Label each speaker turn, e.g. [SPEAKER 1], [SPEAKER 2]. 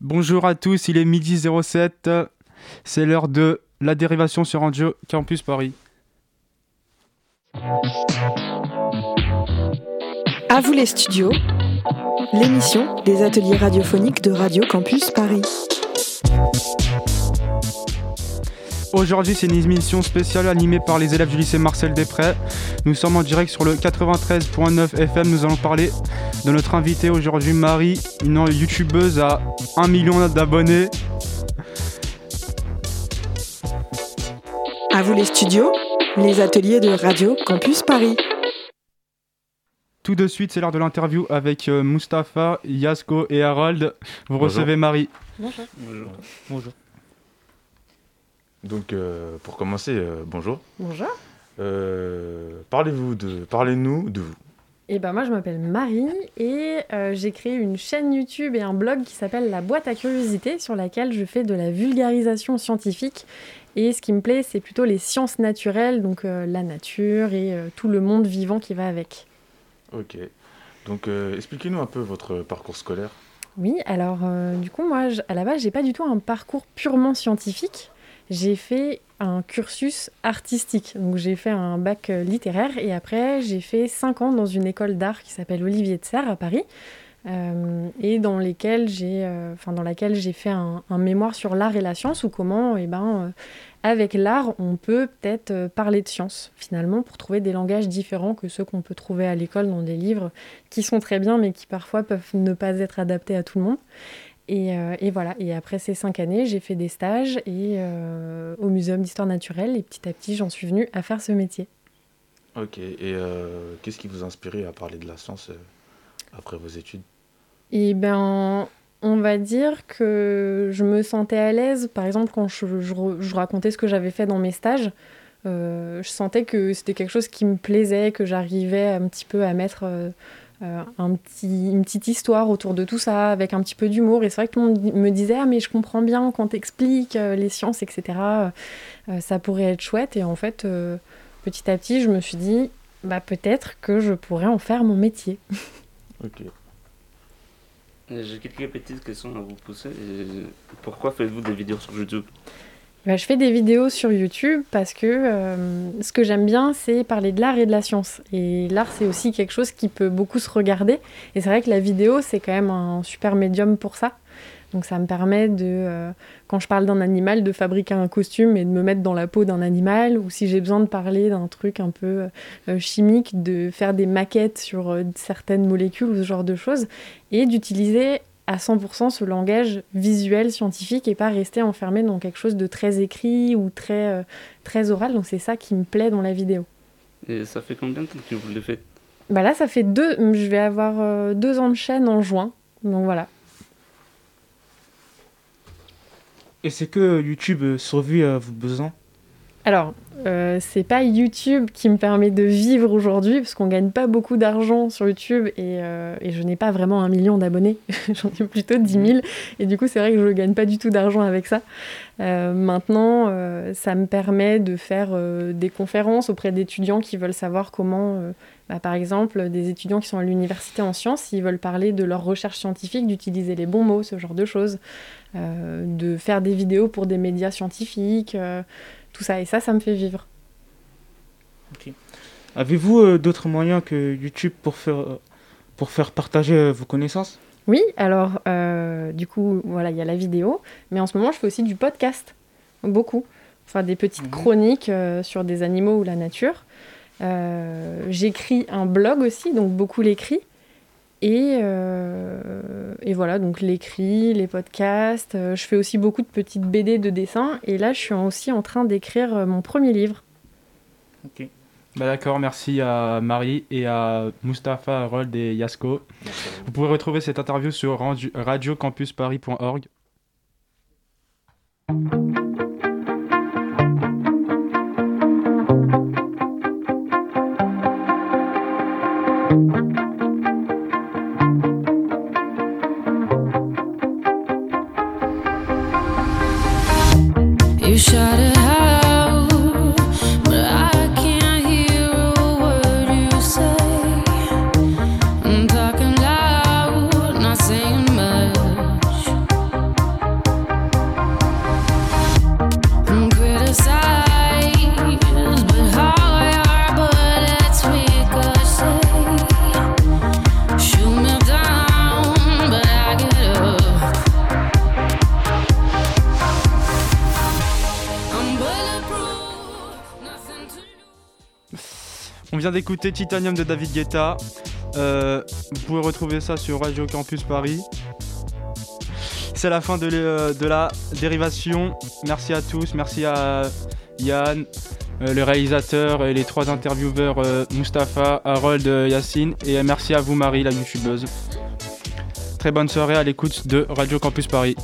[SPEAKER 1] Bonjour à tous, il est midi 07. C'est l'heure de la dérivation sur Radio Campus Paris.
[SPEAKER 2] À vous les studios, l'émission des ateliers radiophoniques de Radio Campus Paris.
[SPEAKER 1] Aujourd'hui, c'est une émission spéciale animée par les élèves du lycée Marcel Després. Nous sommes en direct sur le 93.9 FM. Nous allons parler de notre invitée aujourd'hui, Marie, une youtubeuse à 1 million d'abonnés.
[SPEAKER 2] À vous les studios, les ateliers de Radio Campus Paris.
[SPEAKER 1] Tout de suite, c'est l'heure de l'interview avec euh, Mustapha, Yasko et Harold. Vous recevez Marie.
[SPEAKER 3] Bonjour.
[SPEAKER 4] Bonjour.
[SPEAKER 1] Bonjour.
[SPEAKER 4] Donc, euh, pour commencer, euh, bonjour.
[SPEAKER 3] Bonjour.
[SPEAKER 4] Euh, Parlez-vous de, parlez-nous de vous.
[SPEAKER 3] Et ben moi je m'appelle Marie et j'ai créé une chaîne YouTube et un blog qui s'appelle La boîte à curiosité sur laquelle je fais de la vulgarisation scientifique et ce qui me plaît c'est plutôt les sciences naturelles donc la nature et tout le monde vivant qui va avec.
[SPEAKER 4] Ok. Donc, expliquez-nous un peu votre parcours scolaire.
[SPEAKER 3] Oui, alors du coup moi à la base j'ai pas du tout un parcours purement scientifique. J'ai fait un cursus artistique. Donc j'ai fait un bac euh, littéraire et après j'ai fait 5 ans dans une école d'art qui s'appelle Olivier de Serres à Paris. euh, et dans, j'ai, euh, dans laquelle j'ai fait un, mémoire sur l'art et la science ou comment eh ben, avec l'art on peut peut-être parler de science finalement pour trouver des langages différents que ceux qu'on peut trouver à l'école dans des livres qui sont très bien mais qui parfois peuvent ne pas être adaptés à tout le monde. Et, euh, et voilà, et après ces cinq années, j'ai fait des stages et, euh, au Muséum d'Histoire Naturelle et petit à petit, j'en suis venue à faire ce métier.
[SPEAKER 4] Ok. Et euh, qu'est-ce qui vous a inspiré à parler de la science après vos études?
[SPEAKER 3] Et ben, on va dire que je me sentais à l'aise, par exemple, quand je, je re- je racontais ce que j'avais fait dans mes stages. euh, je sentais que c'était quelque chose qui me plaisait, que j'arrivais un petit peu à mettre euh, un petit, une petite histoire autour de tout ça, avec un petit peu d'humour. Et c'est vrai que tout le monde me disait Ah, mais je comprends bien quand t'expliques euh, les sciences, etc. euh, ça pourrait être chouette. Et en fait, euh, petit à petit, je me suis dit bah, Peut-être que je pourrais en faire mon métier.
[SPEAKER 4] Ok.
[SPEAKER 5] J'ai quelques petites questions à vous poser. Pourquoi faites-vous des vidéos sur YouTube?
[SPEAKER 3] Bah, je fais des vidéos sur YouTube parce que euh, ce que j'aime bien, c'est parler de l'art et de la science. Et l'art, c'est aussi quelque chose qui peut beaucoup se regarder. Et c'est vrai que la vidéo, c'est quand même un super médium pour ça. Donc ça me permet de, euh, quand je parle d'un animal, de fabriquer un costume et de me mettre dans la peau d'un animal. Ou si j'ai besoin de parler d'un truc un peu euh, chimique, de faire des maquettes sur certaines molécules ou ce genre de choses. Et d'utiliser à 100% ce langage visuel scientifique et pas rester enfermé dans quelque chose de très écrit ou très, euh, très oral. Donc c'est ça qui me plaît dans la vidéo.
[SPEAKER 5] Et ça fait combien de temps que vous le faites?
[SPEAKER 3] Bah là, ça fait deux, je vais avoir euh, deux ans de chaîne en juin. Donc voilà.
[SPEAKER 1] Et c'est que YouTube euh, survit à vos besoins?
[SPEAKER 3] Alors, euh, c'est pas YouTube qui me permet de vivre aujourd'hui, parce qu'on gagne pas beaucoup d'argent sur YouTube et, euh, et je n'ai pas vraiment un million d'abonnés. J'en ai plutôt 10 000. Et du coup, c'est vrai que je ne gagne pas du tout d'argent avec ça. Euh, maintenant, ça me permet de faire des conférences auprès d'étudiants qui veulent savoir comment, bah, par exemple, des étudiants qui sont à l'université en sciences, s'ils veulent parler de leur recherche scientifique, d'utiliser les bons mots, ce genre de choses, de faire des vidéos pour des médias scientifiques. Tout ça. Et ça, ça me fait vivre.
[SPEAKER 1] Avez-vous euh, d'autres moyens que YouTube pour faire, pour faire partager euh, vos connaissances?
[SPEAKER 3] Oui, alors euh, du coup, voilà, il y a la vidéo, mais en ce moment, je fais aussi du podcast, beaucoup. Enfin, des petites
[SPEAKER 1] Mhm.
[SPEAKER 3] chroniques sur des animaux ou la nature. J'écris un blog aussi, donc beaucoup l'écrit. Et, euh, et voilà, donc l'écrit, les podcasts. euh, je fais aussi beaucoup de petites BD de dessin. Et là, je suis aussi en train d'écrire euh, mon premier livre.
[SPEAKER 1] Bah d'accord, merci à Marie et à Mustapha, Harold et Yasko. Vous pouvez retrouver cette interview sur radio- radiocampusparis.org. On vient d'écouter Titanium de David Guetta. Euh, vous pouvez retrouver ça sur Radio Campus Paris. C'est la fin de, la dérivation. Merci à tous. Merci à Yann, euh, le réalisateur et les trois intervieweurs euh, Mustapha, Harold, Yacine. Et merci à vous Marie, la youtubeuse. Très bonne soirée à l'écoute de Radio Campus Paris.